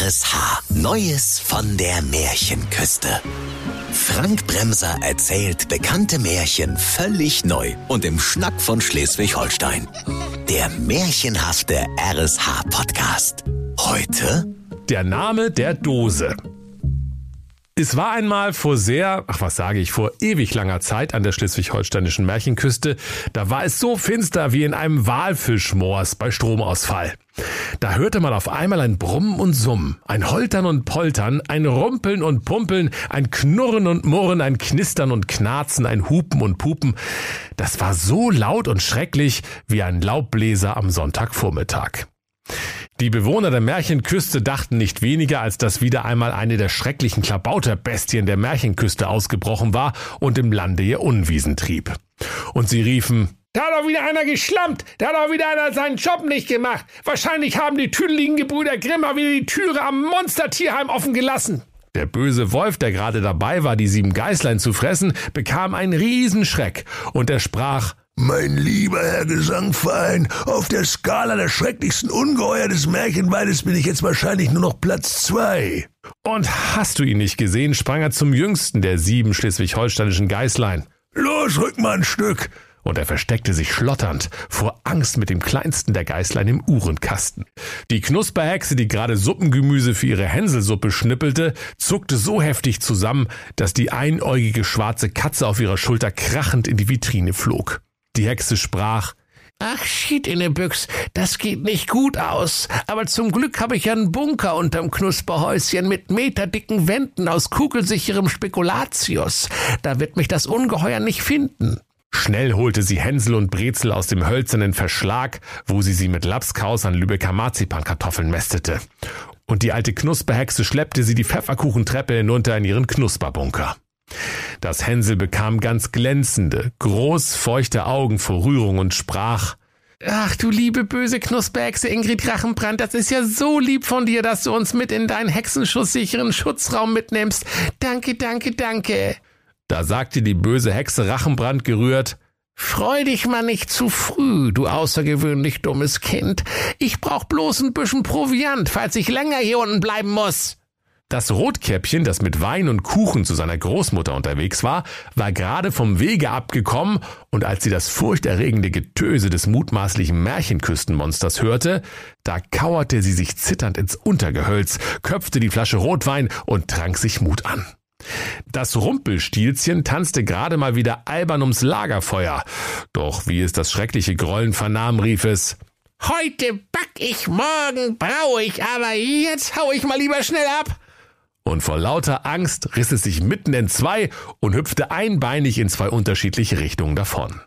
RSH. Neues von der Märchenküste. Frank Bremser erzählt bekannte Märchen völlig neu und im Schnack von Schleswig-Holstein. Der märchenhafte RSH-Podcast. Heute Der Name der Dose. Es war einmal vor sehr, ach was sage ich, vor ewig langer Zeit an der schleswig-holsteinischen Märchenküste, da war es so finster wie in einem Walfischmoors bei Stromausfall. Da hörte man auf einmal ein Brummen und Summen, ein Holtern und Poltern, ein Rumpeln und Pumpeln, ein Knurren und Murren, ein Knistern und Knarzen, ein Hupen und Pupen. Das war so laut und schrecklich wie ein Laubbläser am Sonntagvormittag. Die Bewohner der Märchenküste dachten nicht weniger, als dass wieder einmal eine der schrecklichen Klabauterbestien der Märchenküste ausgebrochen war und im Lande ihr Unwiesen trieb. Und sie riefen, da hat doch wieder einer geschlampt. Da hat doch wieder einer seinen Job nicht gemacht. Wahrscheinlich haben die tüdeligen Gebrüder Grimmer wieder die Türe am Monstertierheim offen gelassen. Der böse Wolf, der gerade dabei war, die sieben Geißlein zu fressen, bekam einen Riesenschreck und er sprach, mein lieber Herr Gesangverein, auf der Skala der schrecklichsten Ungeheuer des Märchenwaldes bin ich jetzt wahrscheinlich nur noch Platz zwei. Und hast du ihn nicht gesehen, sprang er zum jüngsten der sieben schleswig-holsteinischen Geißlein. Los, rück mal ein Stück. Und er versteckte sich schlotternd vor Angst mit dem kleinsten der Geißlein im Uhrenkasten. Die Knusperhexe, die gerade Suppengemüse für ihre Hänselsuppe schnippelte, zuckte so heftig zusammen, dass die einäugige schwarze Katze auf ihrer Schulter krachend in die Vitrine flog. Die Hexe sprach, Ach, schied in der Büchs, das geht nicht gut aus. Aber zum Glück habe ich einen Bunker unterm Knusperhäuschen mit meterdicken Wänden aus kugelsicherem Spekulatius. Da wird mich das Ungeheuer nicht finden. Schnell holte sie Hänsel und Brezel aus dem hölzernen Verschlag, wo sie sie mit Lapskaus an Lübecker Marzipankartoffeln mästete. Und die alte Knusperhexe schleppte sie die Pfefferkuchentreppe hinunter in ihren Knusperbunker. Das Hänsel bekam ganz glänzende, groß feuchte Augen vor Rührung und sprach, Ach, du liebe böse Knusperhexe Ingrid Rachenbrand, das ist ja so lieb von dir, dass du uns mit in deinen hexenschusssicheren Schutzraum mitnimmst. Danke, danke, danke. Da sagte die böse Hexe Rachenbrand gerührt, Freu dich mal nicht zu früh, du außergewöhnlich dummes Kind. Ich brauch bloß ein bisschen Proviant, falls ich länger hier unten bleiben muss. Das Rotkäppchen, das mit Wein und Kuchen zu seiner Großmutter unterwegs war, war gerade vom Wege abgekommen, und als sie das furchterregende Getöse des mutmaßlichen Märchenküstenmonsters hörte, da kauerte sie sich zitternd ins Untergehölz, köpfte die Flasche Rotwein und trank sich Mut an. Das Rumpelstilzchen tanzte gerade mal wieder albern ums Lagerfeuer. Doch wie es das schreckliche Grollen vernahm, rief es Heute back ich, morgen brau ich, aber jetzt hau ich mal lieber schnell ab. Und vor lauter Angst riss es sich mitten in zwei und hüpfte einbeinig in zwei unterschiedliche Richtungen davon.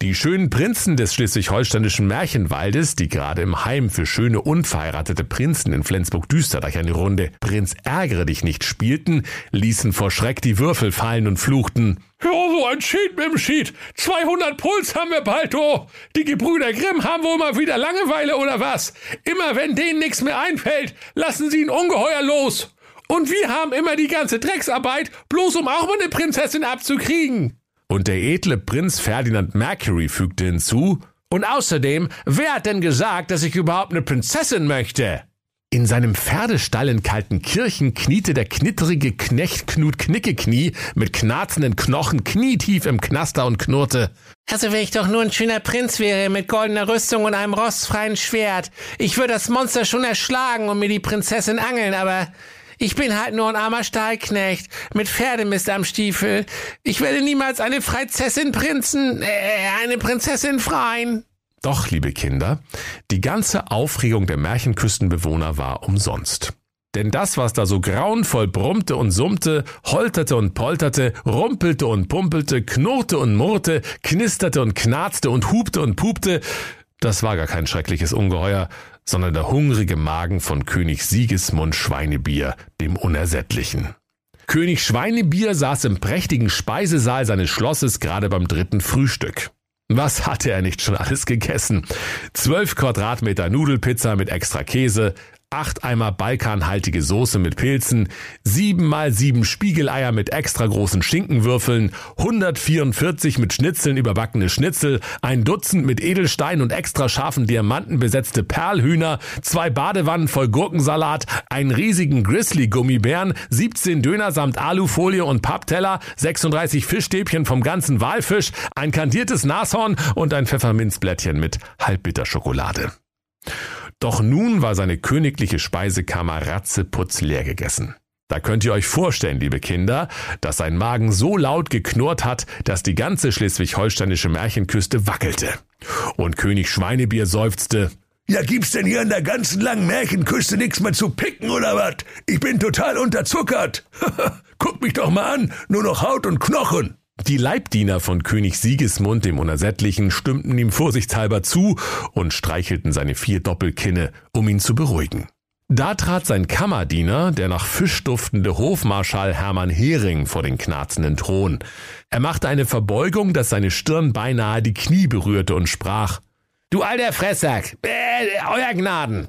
Die schönen Prinzen des schleswig-holsteinischen Märchenwaldes, die gerade im Heim für schöne unverheiratete Prinzen in Flensburg-Düsterreich eine Runde Prinz ärgere dich nicht spielten, ließen vor Schreck die Würfel fallen und fluchten. Ja, so ein Schied mit dem Schied. 200 Puls haben wir bald, oh. Die Gebrüder Grimm haben wohl mal wieder Langeweile oder was? Immer wenn denen nichts mehr einfällt, lassen sie ein Ungeheuer los. Und wir haben immer die ganze Drecksarbeit, bloß um auch mal eine Prinzessin abzukriegen. Und der edle Prinz Ferdinand Mercury fügte hinzu, und außerdem, wer hat denn gesagt, dass ich überhaupt eine Prinzessin möchte? In seinem Pferdestall in Kaltenkirchen kniete der knitterige Knecht Knut Knickeknie mit knarzenden Knochen knietief im Knaster und knurrte. Also wenn ich doch nur ein schöner Prinz wäre mit goldener Rüstung und einem rostfreien Schwert. Ich würde das Monster schon erschlagen und mir die Prinzessin angeln, aber ich bin halt nur ein armer Stahlknecht mit Pferdemist am Stiefel. Ich werde niemals eine Freizessin Prinzen, äh, eine Prinzessin freien. Doch, liebe Kinder, die ganze Aufregung der Märchenküstenbewohner war umsonst. Denn das, was da so grauenvoll brummte und summte, holterte und polterte, rumpelte und pumpelte, knurrte und murrte, knisterte und knarzte und hupte und pupte, das war gar kein schreckliches Ungeheuer, sondern der hungrige Magen von König Sigismund Schweinebier, dem Unersättlichen. König Schweinebier saß im prächtigen Speisesaal seines Schlosses gerade beim dritten Frühstück. Was hatte er nicht schon alles gegessen? Zwölf Quadratmeter Nudelpizza mit extra Käse, acht Eimer balkanhaltige Soße mit Pilzen, sieben mal sieben Spiegeleier mit extra großen Schinkenwürfeln, 144 mit Schnitzeln überbackene Schnitzel, ein Dutzend mit Edelstein und extra scharfen Diamanten besetzte Perlhühner, zwei Badewannen voll Gurkensalat, einen riesigen Grizzly-Gummibären, 17 Döner samt Alufolie und Pappteller, 36 Fischstäbchen vom ganzen Walfisch, ein kandiertes Nashorn und ein Pfefferminzblättchen mit Halbbitterschokolade. Doch nun war seine königliche Speisekammer ratzeputz leer gegessen. Da könnt ihr euch vorstellen, liebe Kinder, dass sein Magen so laut geknurrt hat, dass die ganze schleswig-holsteinische Märchenküste wackelte. Und König Schweinebier seufzte, ja, gibt's denn hier an der ganzen langen Märchenküste nichts mehr zu picken oder was? Ich bin total unterzuckert. Guck mich doch mal an, nur noch Haut und Knochen. Die Leibdiener von König Sigismund dem Unersättlichen stimmten ihm vorsichtshalber zu und streichelten seine vier Doppelkinne, um ihn zu beruhigen. Da trat sein Kammerdiener, der nach Fisch duftende Hofmarschall Hermann Hering, vor den knarzenden Thron. Er machte eine Verbeugung, dass seine Stirn beinahe die Knie berührte und sprach, Du alter Fressack, äh, euer Gnaden.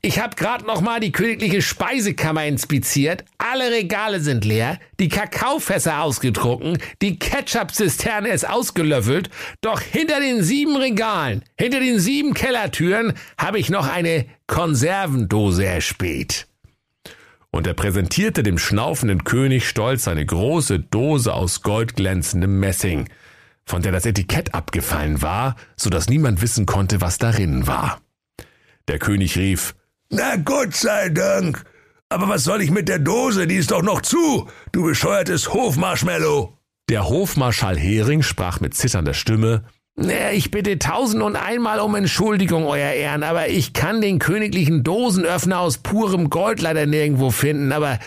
Ich hab grad noch mal die königliche Speisekammer inspiziert. Alle Regale sind leer, die Kakaofässer ausgetrunken, die Ketchup-Zisterne ist ausgelöffelt. Doch hinter den sieben Regalen, hinter den sieben Kellertüren habe ich noch eine Konservendose erspäht. Und er präsentierte dem schnaufenden König stolz eine große Dose aus goldglänzendem Messing – von der das Etikett abgefallen war, so dass niemand wissen konnte, was darin war. Der König rief, Na Gott sei Dank! Aber was soll ich mit der Dose? Die ist doch noch zu, du bescheuertes Hofmarshmallow! Der Hofmarschall Hering sprach mit zitternder Stimme, ich bitte tausend und einmal um Entschuldigung, Euer Ehren, aber ich kann den königlichen Dosenöffner aus purem Gold leider nirgendwo finden, aber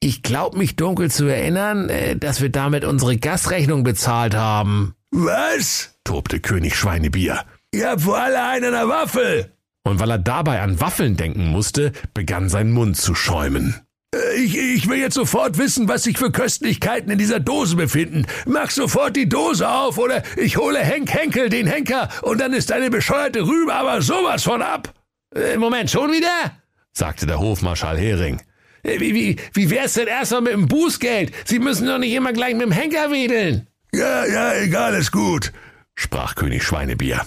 ich glaub mich dunkel zu erinnern, äh, dass wir damit unsere Gasrechnung bezahlt haben. Was? tobte König Schweinebier. Ihr habt wohl alle einen der Waffel. Und weil er dabei an Waffeln denken musste, begann sein Mund zu schäumen. Äh, ich, ich will jetzt sofort wissen, was sich für Köstlichkeiten in dieser Dose befinden. Mach sofort die Dose auf oder ich hole Henk Henkel, den Henker, und dann ist deine bescheuerte Rübe aber sowas von ab. Äh, Moment, schon wieder? sagte der Hofmarschall Hering. Äh, wie, wie, wie wär's denn erstmal mit dem Bußgeld? Sie müssen doch nicht immer gleich mit dem Henker wedeln. Ja, ja, egal, ist gut, sprach König Schweinebier.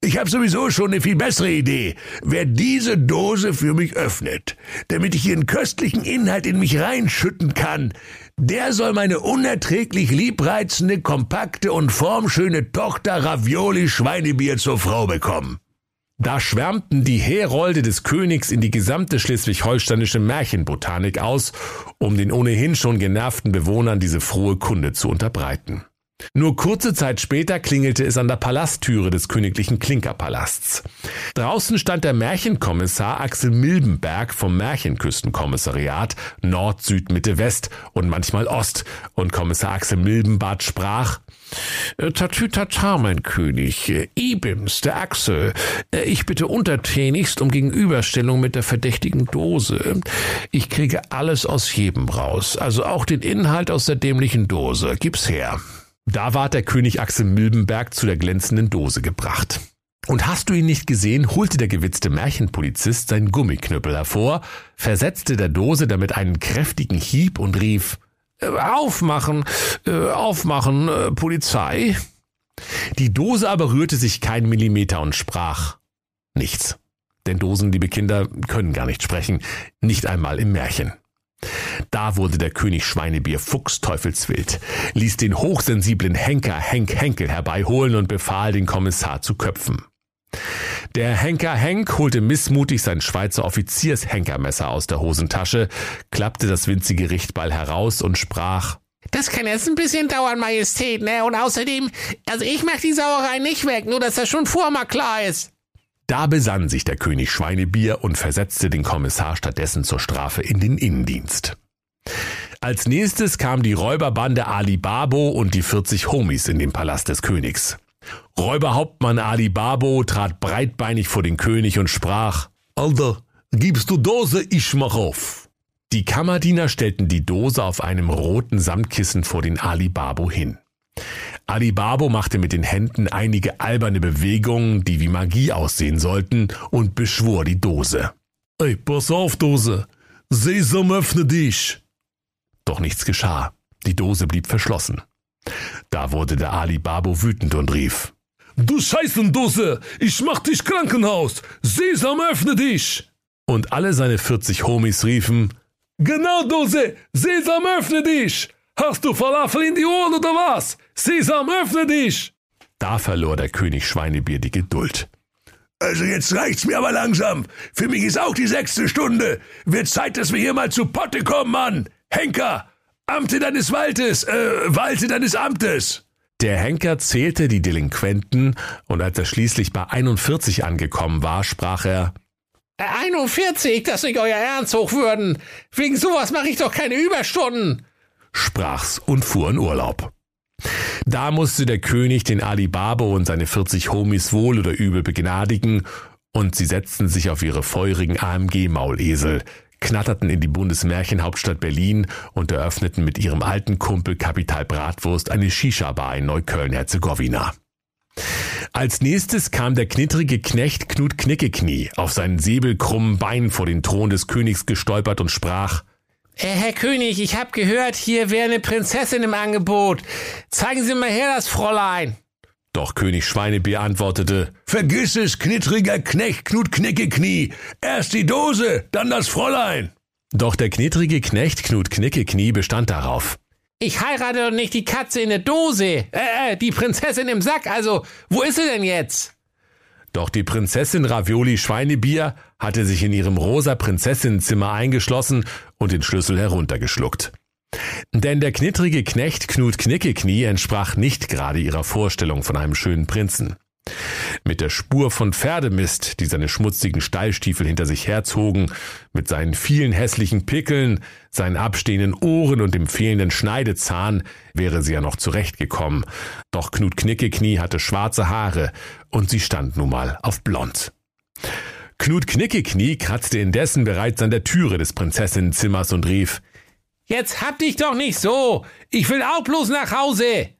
Ich habe sowieso schon eine viel bessere Idee. Wer diese Dose für mich öffnet, damit ich ihren köstlichen Inhalt in mich reinschütten kann, der soll meine unerträglich liebreizende, kompakte und formschöne Tochter Ravioli Schweinebier zur Frau bekommen. Da schwärmten die Herolde des Königs in die gesamte schleswig-holsteinische Märchenbotanik aus, um den ohnehin schon genervten Bewohnern diese frohe Kunde zu unterbreiten. Nur kurze Zeit später klingelte es an der Palasttüre des königlichen Klinkerpalasts. Draußen stand der Märchenkommissar Axel Milbenberg vom Märchenküstenkommissariat Nord, Süd, Mitte, West und manchmal Ost und Kommissar Axel Milbenbart sprach äh, Tatütata, mein König, äh, Ibims, der Axel. Äh, ich bitte untertänigst um Gegenüberstellung mit der verdächtigen Dose. Ich kriege alles aus jedem raus, also auch den Inhalt aus der dämlichen Dose. Gib's her. Da ward der König Axel Milbenberg zu der glänzenden Dose gebracht. Und hast du ihn nicht gesehen, holte der gewitzte Märchenpolizist seinen Gummiknüppel hervor, versetzte der Dose damit einen kräftigen Hieb und rief äh, Aufmachen, äh, aufmachen, äh, Polizei. Die Dose aber rührte sich kein Millimeter und sprach nichts. Denn Dosen, liebe Kinder, können gar nicht sprechen, nicht einmal im Märchen. Da wurde der König Schweinebier fuchsteufelswild, ließ den hochsensiblen Henker Henk Henkel herbeiholen und befahl, den Kommissar zu köpfen. Der Henker Henk holte missmutig sein Schweizer Offiziershenkermesser aus der Hosentasche, klappte das winzige Richtbeil heraus und sprach das kann jetzt ein bisschen dauern, Majestät, ne? Und außerdem, also ich mach die Sauerei nicht weg, nur dass das schon vorher mal klar ist. Da besann sich der König Schweinebier und versetzte den Kommissar stattdessen zur Strafe in den Innendienst. Als nächstes kam die Räuberbande Ali Babo und die 40 Homies in den Palast des Königs. Räuberhauptmann Ali Babo trat breitbeinig vor den König und sprach, Alter, gibst du Dose, ich mach auf. Die Kammerdiener stellten die Dose auf einem roten Samtkissen vor den Ali Babo hin. Alibabo machte mit den Händen einige alberne Bewegungen, die wie Magie aussehen sollten, und beschwor die Dose. Ey, pass auf, Dose. Sesam, öffne dich. Doch nichts geschah. Die Dose blieb verschlossen. Da wurde der Ali Babo wütend und rief. Du Scheißendose, ich mach dich Krankenhaus. Sesam, öffne dich. Und alle seine 40 Homies riefen, Genau, Dose, Sesam, öffne dich. Hast du Falafel in die Ohren oder was? Sesam, öffne dich. Da verlor der König Schweinebier die Geduld. Also jetzt reicht's mir aber langsam. Für mich ist auch die sechste Stunde. Wird Zeit, dass wir hier mal zu Potte kommen, Mann. Henker, Amte deines Waldes, äh, Walte deines Amtes. Der Henker zählte die Delinquenten und als er schließlich bei 41 angekommen war, sprach er 41, dass nicht euer Ernst hoch würden. Wegen sowas mache ich doch keine Überstunden. Sprach's und fuhr in Urlaub. Da musste der König den Ali Babo und seine 40 Homies wohl oder übel begnadigen und sie setzten sich auf ihre feurigen AMG-Maulesel, knatterten in die Bundesmärchenhauptstadt Berlin und eröffneten mit ihrem alten Kumpel Kapital Bratwurst eine Shisha-Bar in Neukölln-Herzegowina. Als nächstes kam der knittrige Knecht Knut Knickeknie auf seinen säbelkrummen Beinen vor den Thron des Königs gestolpert und sprach, äh, Herr König, ich hab gehört, hier wäre eine Prinzessin im Angebot. Zeigen Sie mal her das Fräulein. Doch König Schweinebier antwortete, Vergiss es, knittriger Knecht Knut Knickeknie. Erst die Dose, dann das Fräulein. Doch der knittrige Knecht Knut Knickeknie bestand darauf. Ich heirate doch nicht die Katze in der Dose. Äh, äh, die Prinzessin im Sack. Also, wo ist sie denn jetzt? Doch die Prinzessin Ravioli Schweinebier hatte sich in ihrem rosa Prinzessinnenzimmer eingeschlossen und den Schlüssel heruntergeschluckt. Denn der knittrige Knecht Knut Knickeknie entsprach nicht gerade ihrer Vorstellung von einem schönen Prinzen. Mit der Spur von Pferdemist, die seine schmutzigen Stallstiefel hinter sich herzogen, mit seinen vielen hässlichen Pickeln, seinen abstehenden Ohren und dem fehlenden Schneidezahn, wäre sie ja noch zurechtgekommen. Doch Knut Knickeknie hatte schwarze Haare und sie stand nun mal auf blond. Knut Knickeknie kratzte indessen bereits an der Türe des Prinzessinnenzimmers und rief, Jetzt hab dich doch nicht so! Ich will auch bloß nach Hause!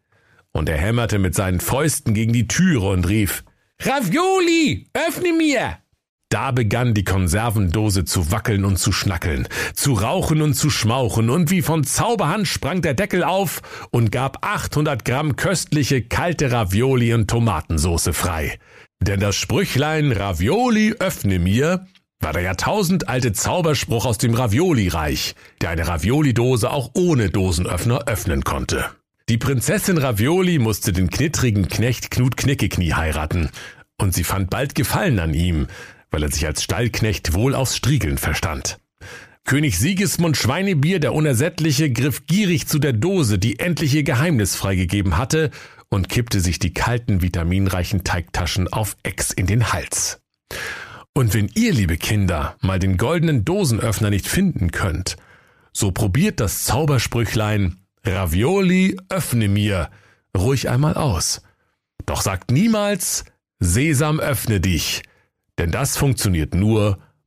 Und er hämmerte mit seinen Fäusten gegen die Türe und rief, Ravioli, öffne mir! Da begann die Konservendose zu wackeln und zu schnackeln, zu rauchen und zu schmauchen, und wie von Zauberhand sprang der Deckel auf und gab 800 Gramm köstliche kalte Ravioli und Tomatensoße frei. Denn das Sprüchlein Ravioli öffne mir war der jahrtausendalte Zauberspruch aus dem Ravioli-Reich, der eine Ravioli-Dose auch ohne Dosenöffner öffnen konnte. Die Prinzessin Ravioli musste den knittrigen Knecht Knut Knickeknie heiraten, und sie fand bald Gefallen an ihm, weil er sich als Stallknecht wohl aufs Striegeln verstand. König Sigismund Schweinebier, der Unersättliche, griff gierig zu der Dose, die endlich ihr Geheimnis freigegeben hatte, und kippte sich die kalten, vitaminreichen Teigtaschen auf Ex in den Hals. Und wenn ihr, liebe Kinder, mal den goldenen Dosenöffner nicht finden könnt, so probiert das Zaubersprüchlein Ravioli öffne mir ruhig einmal aus. Doch sagt niemals Sesam öffne dich, denn das funktioniert nur